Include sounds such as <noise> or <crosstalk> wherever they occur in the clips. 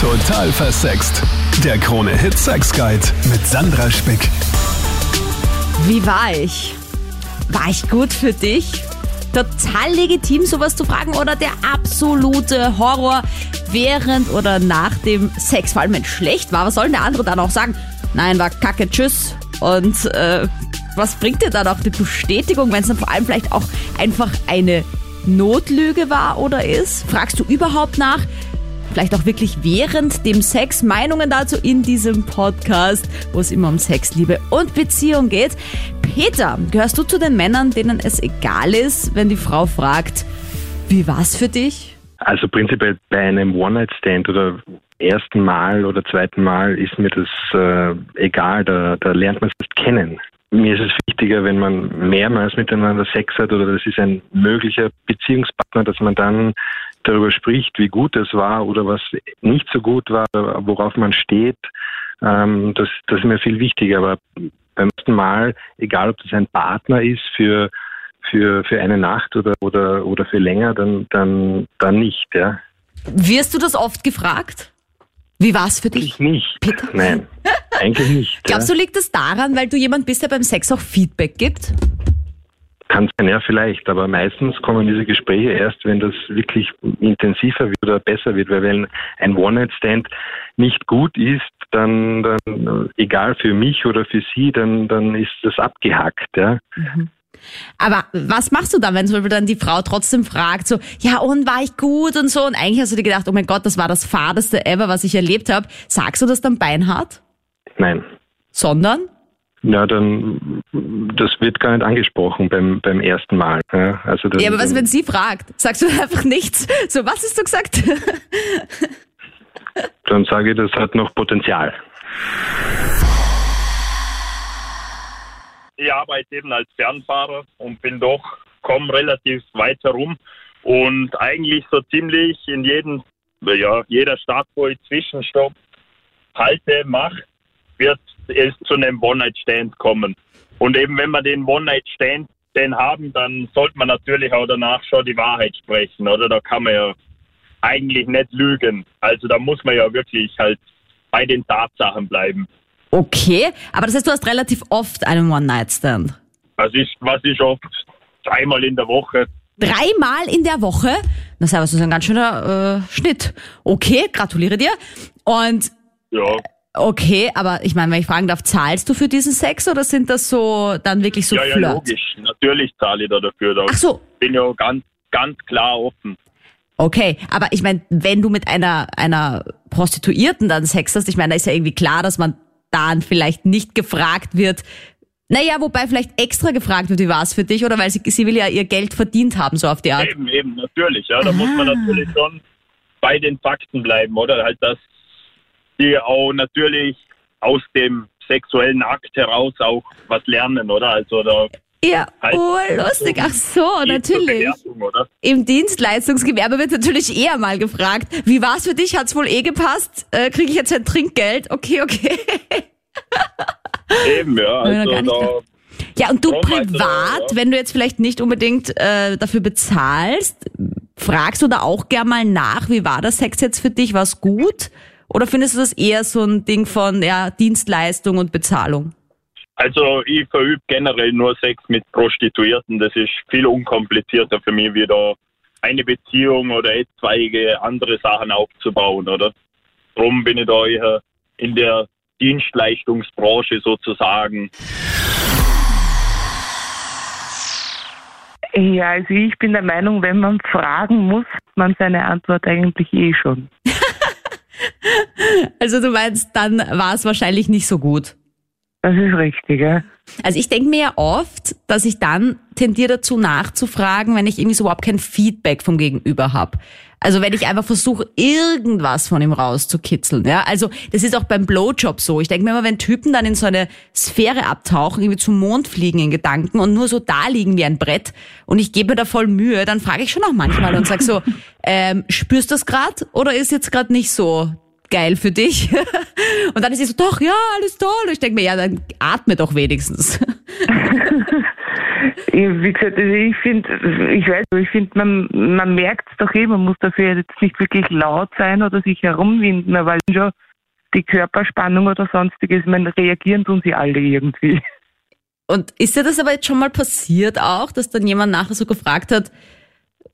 Total versext. Der Krone Hit Sex Guide mit Sandra Spick. Wie war ich? War ich gut für dich? Total legitim, sowas zu fragen oder der absolute Horror während oder nach dem Sex, vor allem wenn es schlecht war. Was soll denn der andere dann auch sagen? Nein, war kacke, tschüss. Und äh, was bringt dir dann auch die Bestätigung, wenn es dann vor allem vielleicht auch einfach eine Notlüge war oder ist? Fragst du überhaupt nach? Vielleicht auch wirklich während dem Sex. Meinungen dazu in diesem Podcast, wo es immer um Sex, Liebe und Beziehung geht. Peter, gehörst du zu den Männern, denen es egal ist, wenn die Frau fragt, wie war's für dich? Also prinzipiell bei einem One-Night-Stand oder ersten Mal oder zweiten Mal ist mir das äh, egal, da, da lernt man es kennen. Mir ist es wichtiger, wenn man mehrmals miteinander Sex hat oder das ist ein möglicher Beziehungspartner, dass man dann darüber spricht, wie gut es war oder was nicht so gut war, worauf man steht. Ähm, das, das ist mir viel wichtiger. Aber beim ersten Mal, egal ob das ein Partner ist für für, für eine Nacht oder, oder, oder für länger, dann, dann, dann nicht, ja. Wirst du das oft gefragt? Wie war's für dich? Ich nicht. Peter? Nein, <laughs> eigentlich nicht. Glaubst ja. du, liegt das daran, weil du jemand bist, der beim Sex auch Feedback gibt? Kann sein, ja, vielleicht, aber meistens kommen diese Gespräche erst, wenn das wirklich intensiver wird oder besser wird, weil wenn ein One-Night-Stand nicht gut ist, dann, dann, egal für mich oder für sie, dann, dann ist das abgehackt, ja. Aber was machst du dann, wenn zum Beispiel dann die Frau trotzdem fragt, so, ja, und war ich gut und so, und eigentlich hast du dir gedacht, oh mein Gott, das war das fadeste ever, was ich erlebt habe. Sagst du das dann beinhart? Nein. Sondern? Ja, dann, das wird gar nicht angesprochen beim, beim ersten Mal. Ja, also dann, Ja, aber was, wenn sie fragt? Sagst du <laughs> einfach nichts? So, was hast du gesagt? <laughs> dann sage ich, das hat noch Potenzial. ich arbeite eben als Fernfahrer und bin doch, komme relativ weit herum und eigentlich so ziemlich in jedem, ja, jeder Stadt, wo ich Zwischenstopp halte, mache, wird es zu einem One-Night-Stand kommen. Und eben wenn wir den One-Night-Stand den haben, dann sollte man natürlich auch danach schon die Wahrheit sprechen, oder? Da kann man ja eigentlich nicht lügen. Also da muss man ja wirklich halt bei den Tatsachen bleiben. Okay, aber das heißt, du hast relativ oft einen One-Night-Stand. Das ist, was ich oft dreimal in der Woche. Dreimal in der Woche? Das ist ein ganz schöner äh, Schnitt. Okay, gratuliere dir. Und Ja, okay, aber ich meine, wenn ich fragen darf, zahlst du für diesen Sex oder sind das so dann wirklich so ja, ja, Flirt? logisch. Natürlich zahle ich da dafür. Da Ach so, bin ja ganz, ganz klar offen. Okay, aber ich meine, wenn du mit einer, einer Prostituierten dann Sex hast, ich meine, da ist ja irgendwie klar, dass man dann vielleicht nicht gefragt wird, naja, wobei vielleicht extra gefragt wird, wie war es für dich, oder weil sie, sie will ja ihr Geld verdient haben, so auf die Art. Eben, eben, natürlich. Ja, da muss man Ah. natürlich schon bei den Fakten bleiben, oder? Halt, dass die auch natürlich aus dem sexuellen Akt heraus auch was lernen, oder? Also da Ja, Halt. oh, lustig. Ach so, natürlich. Im Dienstleistungsgewerbe wird natürlich eher mal gefragt, wie war es für dich? Hat's wohl eh gepasst? Äh, Kriege ich jetzt ein Trinkgeld? Okay, okay. Eben, ja. Also Ja, und du privat, wenn du jetzt vielleicht nicht unbedingt äh, dafür bezahlst, fragst du da auch gern mal nach, wie war das Sex jetzt für dich? War es gut? Oder findest du das eher so ein Ding von ja, Dienstleistung und Bezahlung? also ich verübe generell nur Sex mit Prostituierten. Das ist viel unkomplizierter für mich, wie da eine Beziehung oder etwaige andere Sachen aufzubauen, oder? Darum bin ich da eher in der Dienstleistungsbranche sozusagen. Ja, also ich bin der Meinung, wenn man fragen muss, man seine Antwort eigentlich eh schon. <laughs> <laughs> Also du meinst, dann war es wahrscheinlich nicht so gut. Das ist richtig, ja. Also ich denke mir ja oft, dass ich dann tendiere dazu nachzufragen, wenn ich irgendwie so überhaupt kein Feedback vom Gegenüber habe. Also wenn ich einfach versuche, irgendwas von ihm rauszukitzeln. Ja, also das ist auch beim Blowjob so. Ich denke mir immer, wenn Typen dann in so eine Sphäre abtauchen, irgendwie zum Mond fliegen in Gedanken und nur so da liegen wie ein Brett und ich gebe mir da voll Mühe, dann frage ich schon auch manchmal und sag so, <laughs> ähm, spürst du das gerade oder ist jetzt gerade nicht so geil für dich? <laughs> und dann ist sie so, doch, ja, alles toll. Und ich denke mir, ja, dann atme doch wenigstens. <laughs> Wie gesagt, also ich finde, ich weiß, ich finde, man, man merkt es doch eh, man muss dafür jetzt nicht wirklich laut sein oder sich herumwinden, weil schon die Körperspannung oder sonstiges, man reagieren tun sie alle irgendwie. Und ist dir das aber jetzt schon mal passiert auch, dass dann jemand nachher so gefragt hat,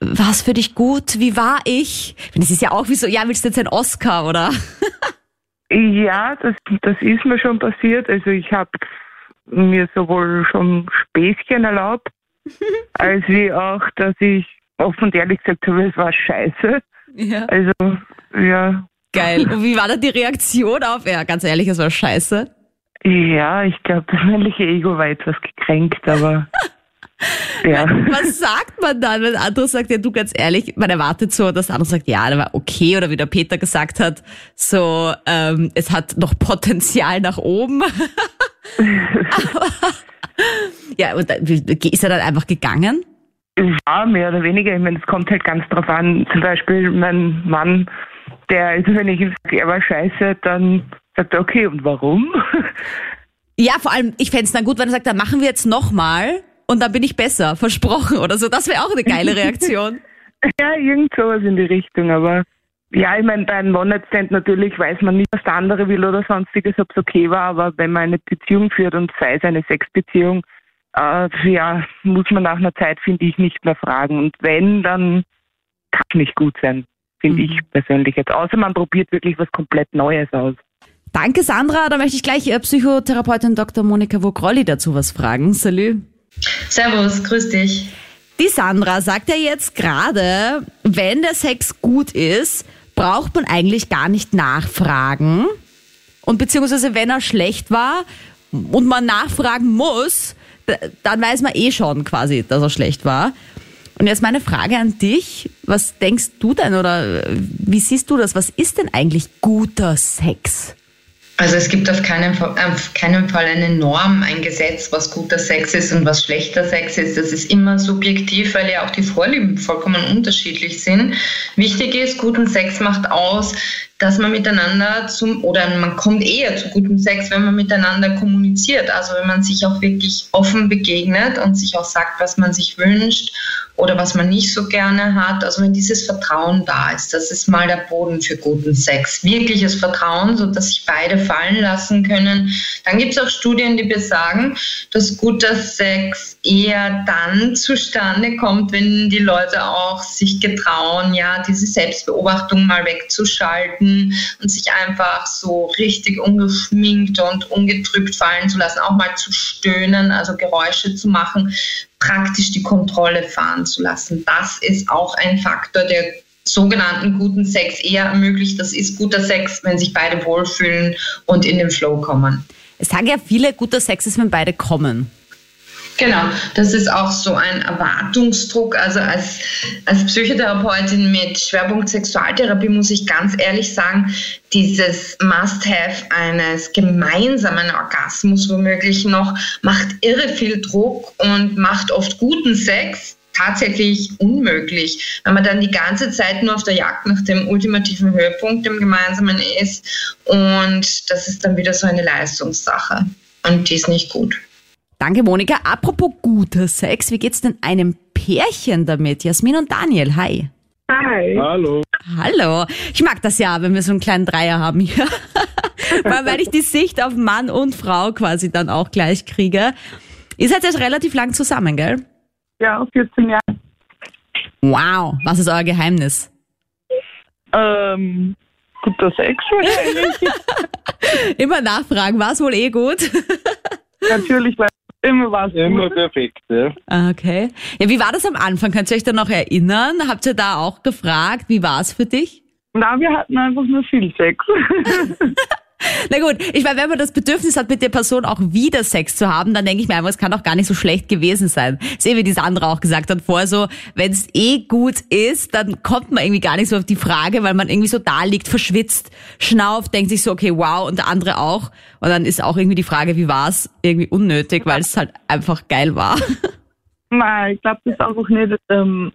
was für dich gut, wie war ich? Das ist ja auch wie so, ja, willst du jetzt einen Oscar, oder? <laughs> Ja, das, das ist mir schon passiert. Also ich habe mir sowohl schon Späßchen erlaubt, <laughs> als wie auch, dass ich offen und ehrlich gesagt habe, es war scheiße. Ja. Also, ja. Geil. <laughs> Und wie war da die Reaktion auf, ja, ganz ehrlich, es war scheiße? Ja, ich glaube, das männliche Ego war etwas gekränkt, aber ja. Was sagt man dann, wenn andere sagt, ja, du ganz ehrlich, man erwartet so, dass der andere sagt, ja, der war okay, oder wie der Peter gesagt hat, so, ähm, es hat noch Potenzial nach oben. <laughs> Aber, ja, und ist er dann einfach gegangen? Ja, mehr oder weniger. Ich meine, es kommt halt ganz drauf an. Zum Beispiel mein Mann, der, also wenn ich ihm sage, er war scheiße, dann sagt er, okay, und warum? <laughs> Ja, vor allem, ich fänd's dann gut, wenn er sagt, dann machen wir jetzt nochmal und dann bin ich besser, versprochen oder so. Das wäre auch eine geile Reaktion. <laughs> ja, irgend sowas in die Richtung, aber ja, ich meine, bei einem One-Night-Stand natürlich weiß man nicht, was der andere will oder sonstiges, ob es okay war, aber wenn man eine Beziehung führt und sei es eine Sexbeziehung, äh, ja, muss man nach einer Zeit, finde ich, nicht mehr fragen. Und wenn, dann kann es nicht gut sein, finde Mhm. ich persönlich jetzt. Außer man probiert wirklich was komplett Neues aus. Danke, Sandra. Da möchte ich gleich äh, Psychotherapeutin Dr. Monika Vogrolli dazu was fragen. Salü. Servus, grüß dich. Die Sandra sagt ja jetzt gerade, wenn der Sex gut ist, braucht man eigentlich gar nicht nachfragen. Und beziehungsweise wenn er schlecht war und man nachfragen muss, dann weiß man eh schon quasi, dass er schlecht war. Und jetzt meine Frage an dich, was denkst du denn oder wie siehst du das? Was ist denn eigentlich guter Sex? Also es gibt auf keinen, Fall- auf keinen Fall eine Norm, ein Gesetz, was guter Sex ist und was schlechter Sex ist. Das ist immer subjektiv, weil ja auch die Vorlieben vollkommen unterschiedlich sind. Wichtig ist, guten Sex macht aus, dass man miteinander zum, oder man kommt eher zu gutem Sex, wenn man miteinander kommuniziert. Also wenn man sich auch wirklich offen begegnet und sich auch sagt, was man sich wünscht oder was man nicht so gerne hat. Also wenn dieses Vertrauen da ist, das ist mal der Boden für guten Sex. Wirkliches Vertrauen, so dass sich beide fallen lassen können. Dann gibt es auch Studien, die besagen, dass guter Sex eher dann zustande kommt, wenn die Leute auch sich getrauen, ja, diese Selbstbeobachtung mal wegzuschalten und sich einfach so richtig ungeschminkt und ungetrübt fallen zu lassen, auch mal zu stöhnen, also Geräusche zu machen, praktisch die Kontrolle fahren zu lassen. Das ist auch ein Faktor, der sogenannten guten Sex eher ermöglicht. Das ist guter Sex, wenn sich beide wohlfühlen und in den Flow kommen. Es sagen ja viele, guter Sex ist, wenn beide kommen. Genau, das ist auch so ein Erwartungsdruck. Also als, als Psychotherapeutin mit Schwerpunkt Sexualtherapie muss ich ganz ehrlich sagen, dieses Must-Have eines gemeinsamen Orgasmus womöglich noch macht irre viel Druck und macht oft guten Sex tatsächlich unmöglich, wenn man dann die ganze Zeit nur auf der Jagd nach dem ultimativen Höhepunkt im Gemeinsamen ist und das ist dann wieder so eine Leistungssache und die ist nicht gut. Danke, Monika. Apropos guter Sex, wie geht's denn einem Pärchen damit? Jasmin und Daniel, hi. Hi. Hallo. Hallo. Ich mag das ja, wenn wir so einen kleinen Dreier haben hier. <laughs> Weil, weil ich die Sicht auf Mann und Frau quasi dann auch gleich kriege. Ihr seid jetzt relativ lang zusammen, gell? Ja, 14 Jahre. Wow. Was ist euer Geheimnis? Ähm, guter Sex wahrscheinlich. <laughs> Immer nachfragen, war es wohl eh gut? Natürlich, weil immer war es Immer perfekt, ja. Ah, Okay. Ja, wie war das am Anfang? Könnt ihr euch da noch erinnern? Habt ihr da auch gefragt, wie war es für dich? Na, wir hatten einfach nur viel Sex. <laughs> Na gut, ich meine, wenn man das Bedürfnis hat, mit der Person auch wieder Sex zu haben, dann denke ich mir einfach, es kann doch gar nicht so schlecht gewesen sein. Das ist eh, wie die Sandra auch gesagt hat vorher so, wenn es eh gut ist, dann kommt man irgendwie gar nicht so auf die Frage, weil man irgendwie so da liegt, verschwitzt, schnauft, denkt sich so, okay, wow, und der andere auch. Und dann ist auch irgendwie die Frage, wie war's, irgendwie unnötig, weil es halt einfach geil war. Nein, ich glaube das einfach nicht. Ähm,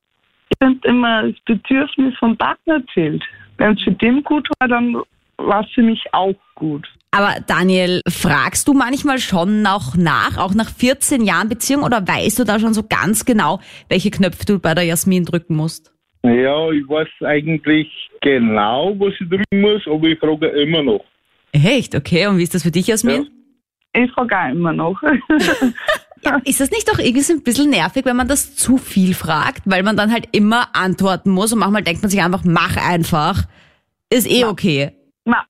ich finde immer, das Bedürfnis vom Partner zählt. Wenn es für den gut war, dann war es für mich auch gut. Aber Daniel, fragst du manchmal schon noch nach, auch nach 14 Jahren Beziehung, oder weißt du da schon so ganz genau, welche Knöpfe du bei der Jasmin drücken musst? Ja, ich weiß eigentlich genau, was ich drücken muss, aber ich frage immer noch. Echt? Okay. Und wie ist das für dich, Jasmin? Ich frage auch immer noch. <laughs> Ja. Ist das nicht doch irgendwie so ein bisschen nervig, wenn man das zu viel fragt, weil man dann halt immer antworten muss und manchmal denkt man sich einfach, mach einfach. Ist eh okay. Na,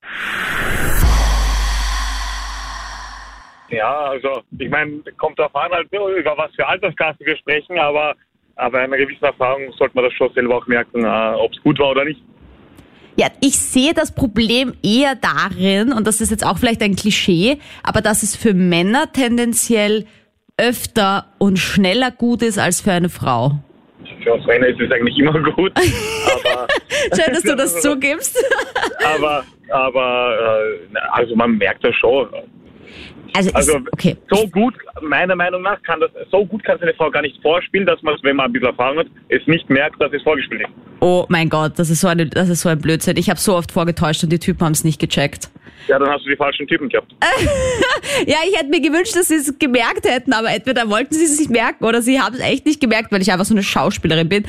Ja, also ich meine, kommt darauf an, halt, über was für Altersklasse wir sprechen, aber, aber einer gewissen Erfahrung sollte man das schon selber auch merken, äh, ob es gut war oder nicht. Ja, ich sehe das Problem eher darin, und das ist jetzt auch vielleicht ein Klischee, aber dass es für Männer tendenziell öfter und schneller gut ist als für eine Frau. Für uns Männer ist es eigentlich immer gut, <laughs> Schön, dass du das zugibst. aber, aber äh, also man merkt das schon. Also, ist, Also okay. so gut, meiner Meinung nach, kann das so gut kann es eine Frau gar nicht vorspielen, dass man es, wenn man ein bisschen Erfahrung hat, es nicht merkt, dass es vorgespielt ist. Oh mein Gott, das ist so eine, das ist so ein Blödsinn. Ich habe so oft vorgetäuscht und die Typen haben es nicht gecheckt. Ja, dann hast du die falschen Typen gehabt. <laughs> Ja, ich hätte mir gewünscht, dass sie es gemerkt hätten, aber entweder wollten sie es nicht merken oder sie haben es echt nicht gemerkt, weil ich einfach so eine Schauspielerin bin.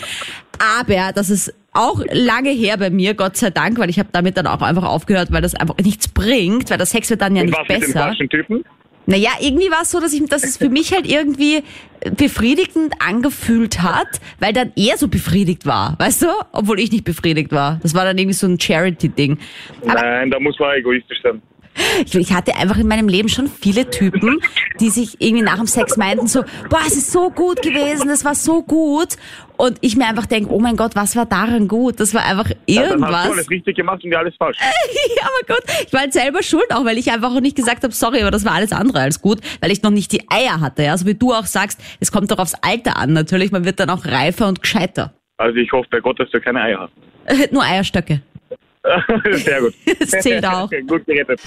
Aber das ist auch lange her bei mir, Gott sei Dank, weil ich habe damit dann auch einfach aufgehört, weil das einfach nichts bringt, weil der Sex wird dann ja Und nicht was mit besser. falschen Typen? Naja, irgendwie war es so, dass ich, dass es für mich halt irgendwie befriedigend angefühlt hat, weil dann er so befriedigt war, weißt du? Obwohl ich nicht befriedigt war. Das war dann irgendwie so ein Charity-Ding. Nein, da muss man egoistisch sein. Ich, ich hatte einfach in meinem Leben schon viele Typen, die sich irgendwie nach dem Sex meinten so, boah, es ist so gut gewesen, es war so gut. Und ich mir einfach denke, oh mein Gott, was war daran gut? Das war einfach Ja, dann hast du irgendwas. alles richtig gemacht und alles falsch. <laughs> Ja, aber gut, ich war halt selber schuld auch, weil ich einfach auch nicht gesagt habe, sorry, aber das war alles andere als gut, weil ich noch nicht die Eier hatte. Ja, so wie du auch sagst, es kommt doch aufs Alter an. Natürlich, man wird dann auch reifer und gescheiter. Also ich hoffe bei Gott, dass du keine Eier <laughs> Nur Eierstöcke. <laughs> Sehr gut. Das zählt auch. gut gerettet.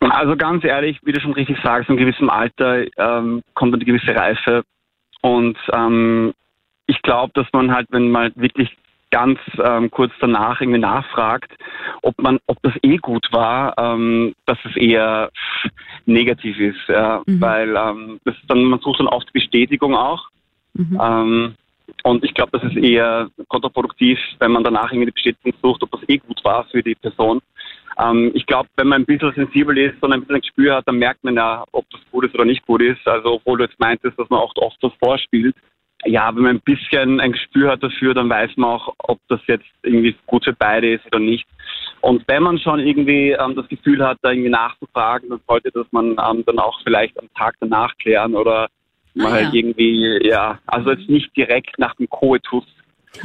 Also ganz ehrlich, wie du schon richtig sagst, in gewissem Alter ähm, kommt eine gewisse Reife. Und ähm, ich glaube, dass man halt, wenn man wirklich ganz ähm, kurz danach irgendwie nachfragt, ob man, ob das eh gut war, ähm, dass es eher negativ ist, ja, Mhm. weil ähm, das ist dann man sucht dann oft Bestätigung auch. Mhm. Und ich glaube, das ist eher kontraproduktiv, wenn man danach irgendwie die Bestätigung sucht, ob das eh gut war für die Person. Ähm, ich glaube, wenn man ein bisschen sensibel ist und ein bisschen ein Gespür hat, dann merkt man ja, ob das gut ist oder nicht gut ist. Also obwohl du jetzt meintest, dass man auch oft was vorspielt. Ja, wenn man ein bisschen ein Gespür hat dafür, dann weiß man auch, ob das jetzt irgendwie gut für beide ist oder nicht. Und wenn man schon irgendwie ähm, das Gefühl hat, da irgendwie nachzufragen, dann sollte das man ähm, dann auch vielleicht am Tag danach klären oder Ah, mal halt ja. irgendwie, ja, also jetzt nicht direkt nach dem Koitus.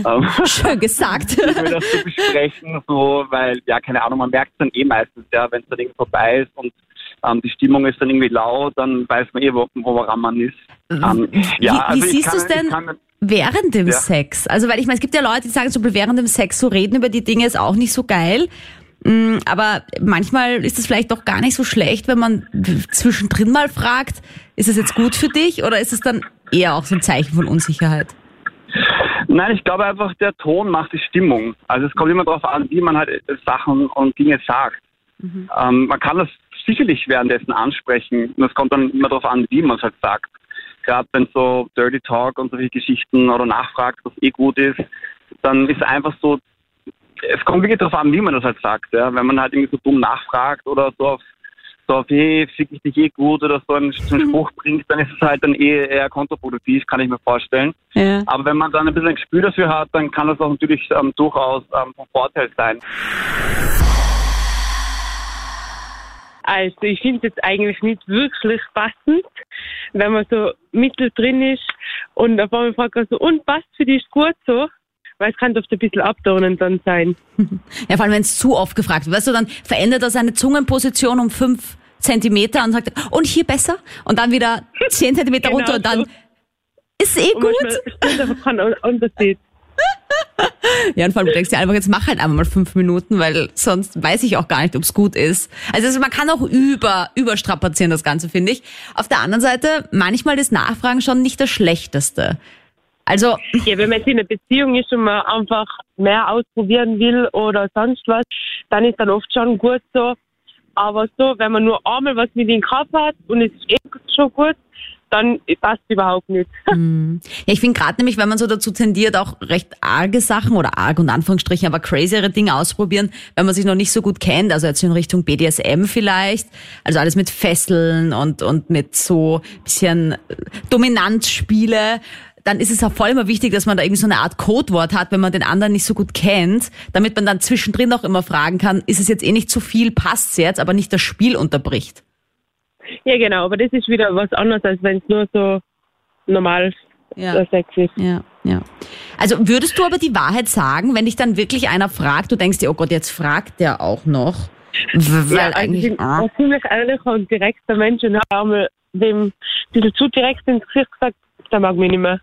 Ähm, <laughs> Schön gesagt. <laughs> über das zu besprechen, so, weil, ja, keine Ahnung, man merkt es dann eh meistens, ja, wenn es dann irgendwie vorbei ist und ähm, die Stimmung ist dann irgendwie laut, dann weiß man eh, wo, woran man ist. Ähm, wie, ja, also wie siehst du es denn kann- während dem Ja. Sex? Also, weil ich meine, es gibt ja Leute, die sagen so, während dem Sex so reden über die Dinge ist auch nicht so geil. Mm, Aber manchmal ist es vielleicht doch gar nicht so schlecht, wenn man zwischendrin mal fragt, ist es jetzt gut für dich oder ist es dann eher auch so ein Zeichen von Unsicherheit? Nein, ich glaube einfach, der Ton macht die Stimmung. Also es kommt immer darauf an, wie man halt Sachen und Dinge sagt. Ähm, man kann das sicherlich währenddessen ansprechen. Und es kommt dann immer darauf an, wie man es halt sagt. Gerade wenn so Dirty Talk und solche Geschichten oder nachfragt, was eh gut ist, dann ist einfach so, es kommt wirklich darauf an, wie man das halt sagt. Ja? Wenn man halt irgendwie so dumm nachfragt oder so auf, so auf hey, fick ich dich eh gut oder so einen, so einen Spruch bringt, dann ist es halt dann eh eher kontraproduktiv, kann ich mir vorstellen. Ja. Aber wenn man dann ein bisschen ein Gespür dafür hat, dann kann das auch natürlich ähm, durchaus ähm, von Vorteil sein. Also ich finde es jetzt eigentlich nicht wirklich passend, wenn man so mittendrin ist und auf einmal fragt man so, und passt für dich gut so? Weil es kann oft ein bisschen abtönend dann sein. <laughs> Ja, vor allem, wenn es zu oft gefragt wird. Weißt du, dann verändert er seine Zungenposition um fünf Zentimeter und sagt, und hier besser? Und dann wieder zehn Zentimeter <laughs> Genau runter und dann so. ist eh Und gut. Unterschied. <laughs> Ja, und vor allem du denkst dir einfach, jetzt mach halt einfach mal fünf Minuten, weil sonst weiß ich auch gar nicht, ob es gut ist. Also, also man kann auch über, überstrapazieren, das Ganze, finde ich. Auf der anderen Seite, manchmal ist Nachfragen schon nicht das Schlechteste. Also. Ja, wenn man jetzt in einer Beziehung ist und man einfach mehr ausprobieren will oder sonst was, dann ist dann oft schon gut so. Aber so, wenn man nur einmal was mit ihm gehabt hat und es ist eh schon gut, dann passt überhaupt nicht. <laughs> Hm. Ja, ich finde gerade nämlich, wenn man so dazu tendiert, auch recht arge Sachen oder arg und Anführungsstrichen, aber crazyere Dinge ausprobieren, wenn man sich noch nicht so gut kennt, also jetzt in Richtung BDSM vielleicht, also alles mit Fesseln und, und mit so bisschen Dominanzspiele, dann ist es auch voll immer wichtig, dass man da irgendwie so eine Art Codewort hat, wenn man den anderen nicht so gut kennt, damit man dann zwischendrin auch immer fragen kann, ist es jetzt eh nicht zu viel, passt's jetzt, aber nicht das Spiel unterbricht. Ja, genau, aber das ist wieder was anderes, als wenn es nur so normal ja. Sex ist. Ja, ja. Also würdest du aber die Wahrheit sagen, wenn dich dann wirklich einer fragt, du denkst dir, oh Gott, jetzt fragt der auch noch. Weil ja, also eigentlich, ich bin ah. ziemlich ehrlicher und direkter Mensch und habe einmal dem ein bisschen zu direkt ins Gesicht gesagt, der mag mich nicht mehr.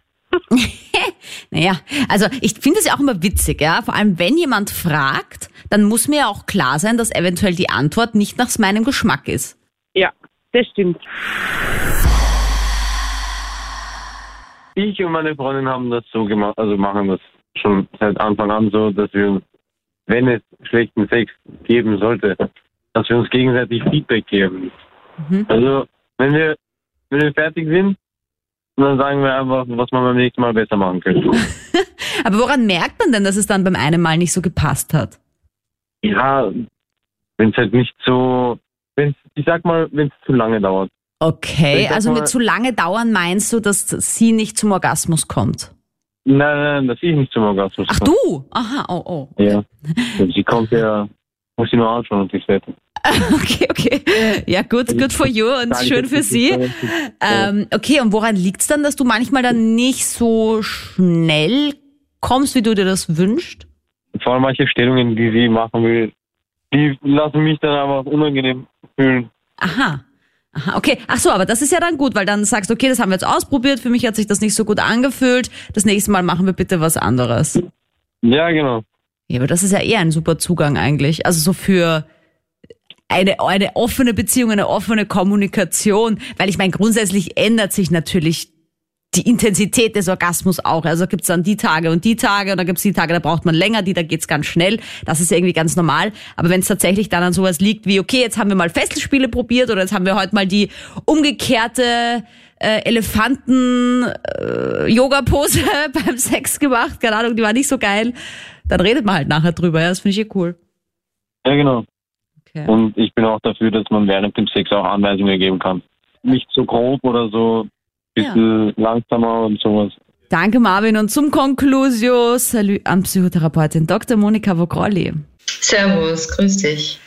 <laughs> Naja, also ich finde es ja auch immer witzig, ja. Vor allem, wenn jemand fragt, dann muss mir ja auch klar sein, dass eventuell die Antwort nicht nach meinem Geschmack ist. Ja, das stimmt. Ich und meine Freundin haben das so gemacht, also machen das schon seit Anfang an so, dass wir uns, wenn es schlechten Sex geben sollte, dass wir uns gegenseitig Feedback geben. Mhm. Also, wenn wir, wenn wir fertig sind, dann sagen wir einfach, was man beim nächsten Mal besser machen könnte. <laughs> Aber woran merkt man denn, dass es dann beim einen Mal nicht so gepasst hat? Ja, wenn es halt nicht so, wenn ich sag mal, wenn es zu lange dauert. Okay, Ich also mit zu lange dauern meinst du, dass sie nicht zum Orgasmus kommt? Nein, nein, dass ich nicht zum Orgasmus Ach komme. du? Aha, oh, oh. Ja. <laughs> Sie kommt ja, muss sie nur anschauen und sich fertig. <laughs> Okay, okay. Ja, gut, good for you und Danke, schön für sie. Ähm, okay, und woran liegt's dann, dass du manchmal dann nicht so schnell kommst, wie du dir das wünschst? Vor allem manche Stellungen, die sie machen will, die lassen mich dann einfach unangenehm fühlen. Aha. Aha, okay. Ach so, aber das ist ja dann gut, weil dann sagst du, okay, das haben wir jetzt ausprobiert, für mich hat sich das nicht so gut angefühlt, das nächste Mal machen wir bitte was anderes. Ja, genau. Ja, aber das ist ja eher ein super Zugang eigentlich. Also so für eine, eine offene Beziehung, eine offene Kommunikation. Weil ich meine, grundsätzlich ändert sich natürlich die Intensität des Orgasmus auch. Also gibt's dann die Tage und die Tage und dann gibt's die Tage, da braucht man länger, die, da geht's ganz schnell. Das ist irgendwie ganz normal. Aber wenn es tatsächlich dann an sowas liegt wie, okay, jetzt haben wir mal Fesselspiele probiert oder jetzt haben wir heute mal die umgekehrte äh, Elefanten-Yoga-Pose <laughs> beim Sex gemacht, keine Ahnung, die war nicht so geil, dann redet man halt nachher drüber. Ja, das finde ich eh cool. Ja, genau. Okay. Und ich bin auch dafür, dass man während dem Sex auch Anweisungen geben kann. Nicht so grob oder so, bisschen langsamer und sowas. Danke Marvin und zum Conclusio, salut an Psychotherapeutin Dr. Monika Vogrolli. Servus, grüß dich.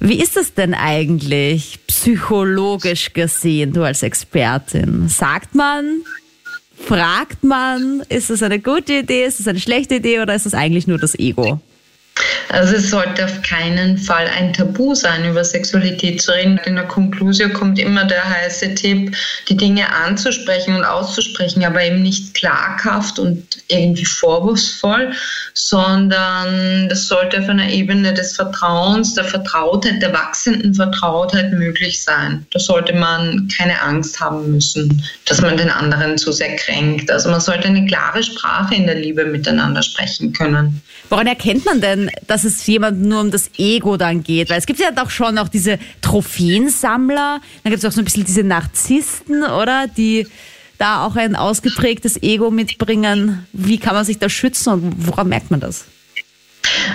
Wie ist es denn eigentlich psychologisch gesehen, du als Expertin? Sagt man, fragt man, ist es eine gute Idee, ist es eine schlechte Idee oder ist es eigentlich nur das Ego? Also es sollte auf keinen Fall ein Tabu sein, über Sexualität zu reden. In der Konklusion kommt immer der heiße Tipp, die Dinge anzusprechen und auszusprechen, aber eben nicht klaghaft und irgendwie vorwurfsvoll, sondern das sollte auf einer Ebene des Vertrauens, der Vertrautheit, der wachsenden Vertrautheit möglich sein. Da sollte man keine Angst haben müssen, dass man den anderen zu sehr kränkt. Also man sollte eine klare Sprache in der Liebe miteinander sprechen können. Woran erkennt man denn, dass es jemand nur um das Ego dann geht? Weil es gibt ja doch schon auch diese Trophäensammler, dann gibt es auch so ein bisschen diese Narzissten, oder? Die da auch ein ausgeprägtes Ego mitbringen. Wie kann man sich da schützen und woran merkt man das?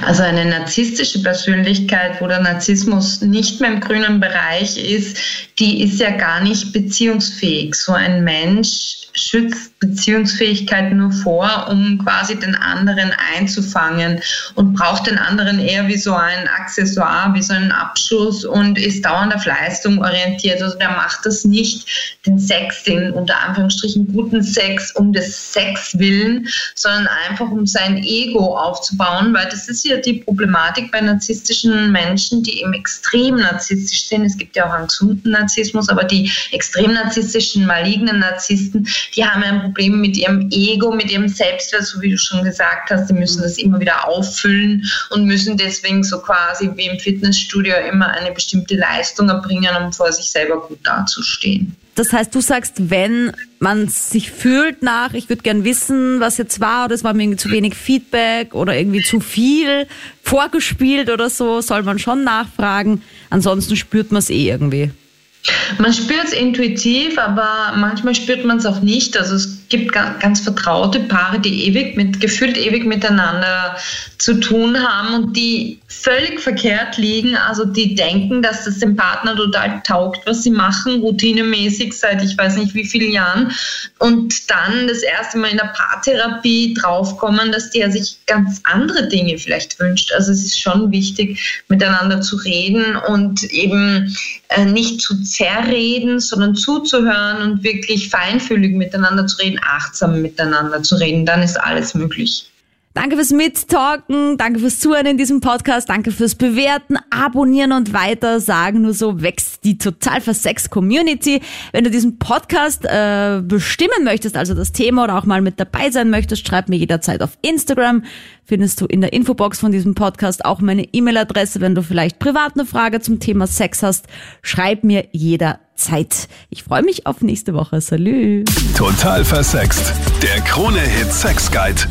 Also eine narzisstische Persönlichkeit, wo der Narzissmus nicht mehr im grünen Bereich ist, die ist ja gar nicht beziehungsfähig. So ein Mensch schützt Beziehungsfähigkeit nur vor, um quasi den anderen einzufangen und braucht den anderen eher wie so ein Accessoire, wie so ein Abschuss und ist dauernd auf Leistung orientiert. Also der macht das nicht, den Sex, den unter Anführungsstrichen guten Sex um des Sex willen, sondern einfach um sein Ego aufzubauen, weil das ist ja die Problematik bei narzisstischen Menschen, die eben extrem narzisstisch sind. Es gibt ja auch einen gesunden Narzissmus, aber die extrem narzisstischen, malignen Narzissten, die haben ein Problem mit ihrem Ego, mit ihrem Selbstwert, so wie du schon gesagt hast. Die müssen das immer wieder auffüllen und müssen deswegen so quasi wie im Fitnessstudio immer eine bestimmte Leistung erbringen, um vor sich selber gut dazustehen. Das heißt, du sagst, wenn man sich fühlt nach, ich würde gern wissen, was jetzt war, oder es war mir zu wenig Feedback oder irgendwie zu viel vorgespielt oder so, soll man schon nachfragen. Ansonsten spürt man es eh irgendwie. Man spürt es intuitiv, aber manchmal spürt man es auch nicht. Also es gibt ganz vertraute Paare, die ewig mit, gefühlt ewig miteinander zu tun haben und die völlig verkehrt liegen. Also die denken, dass das dem Partner total taugt, was sie machen, routinemäßig seit ich weiß nicht wie vielen Jahren. Und dann das erste Mal in der Paartherapie draufkommen, dass der sich ganz andere Dinge vielleicht wünscht. Also es ist schon wichtig, miteinander zu reden und eben äh, nicht zu zerreden, sondern zuzuhören und wirklich feinfühlig miteinander zu reden, achtsam miteinander zu reden. Dann ist alles möglich. Danke fürs Mittalken, danke fürs Zuhören in diesem Podcast, danke fürs Bewerten, Abonnieren und weiter sagen. Nur so wächst die total versex Community. Wenn du diesen Podcast äh, bestimmen möchtest, also das Thema oder auch mal mit dabei sein möchtest, schreib mir jederzeit auf Instagram. Findest du in der Infobox von diesem Podcast auch meine E-Mail-Adresse. Wenn du vielleicht privat eine Frage zum Thema Sex hast, schreib mir jederzeit. Ich freue mich auf nächste Woche. Salü. Total versext. Der Krone-Hit Sex Guide.